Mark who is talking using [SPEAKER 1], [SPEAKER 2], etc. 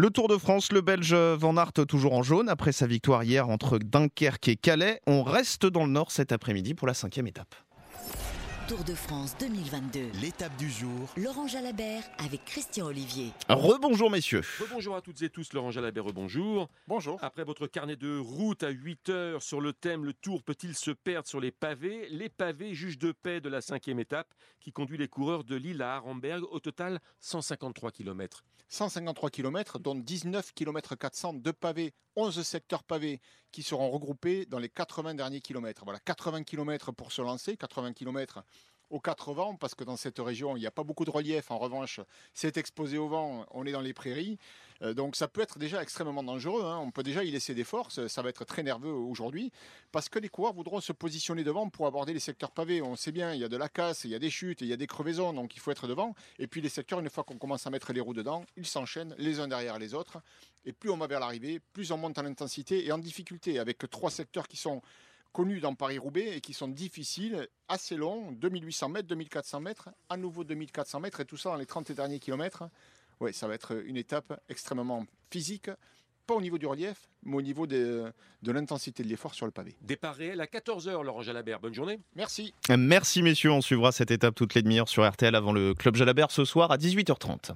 [SPEAKER 1] Le Tour de France, le Belge Van Aert toujours en jaune après sa victoire hier entre Dunkerque et Calais. On reste dans le nord cet après-midi pour la cinquième étape.
[SPEAKER 2] Tour de France 2022.
[SPEAKER 3] L'étape du jour.
[SPEAKER 2] Laurent Jalabert avec Christian Olivier.
[SPEAKER 1] Rebonjour messieurs.
[SPEAKER 4] Bonjour à toutes et tous, Laurent Jalabert, bonjour.
[SPEAKER 5] Bonjour.
[SPEAKER 4] Après votre carnet de route à 8 heures sur le thème Le Tour peut-il se perdre sur les pavés? Les pavés jugent de paix de la cinquième étape qui conduit les coureurs de Lille à Arenberg, au total 153 km.
[SPEAKER 5] 153 km, dont 19 km 400 de pavés, 11 secteurs pavés qui seront regroupés dans les 80 derniers kilomètres. Voilà, 80 km pour se lancer, 80 km aux quatre vents, parce que dans cette région, il n'y a pas beaucoup de relief. En revanche, c'est exposé au vent, on est dans les prairies. Euh, donc ça peut être déjà extrêmement dangereux. Hein. On peut déjà y laisser des forces. Ça va être très nerveux aujourd'hui, parce que les coureurs voudront se positionner devant pour aborder les secteurs pavés. On sait bien, il y a de la casse, il y a des chutes, il y a des crevaisons, donc il faut être devant. Et puis les secteurs, une fois qu'on commence à mettre les roues dedans, ils s'enchaînent les uns derrière les autres. Et plus on va vers l'arrivée, plus on monte en intensité et en difficulté, avec trois secteurs qui sont connus dans Paris-Roubaix et qui sont difficiles, assez longs, 2800 mètres, 2400 mètres, à nouveau 2400 mètres et tout ça dans les 30 derniers kilomètres. Oui, ça va être une étape extrêmement physique, pas au niveau du relief, mais au niveau de, de l'intensité de l'effort sur le pavé.
[SPEAKER 4] Départ réel à 14h, Laurent Jalabert. Bonne journée.
[SPEAKER 5] Merci.
[SPEAKER 1] Merci messieurs, on suivra cette étape toutes les demi-heures sur RTL avant le Club Jalabert ce soir à 18h30.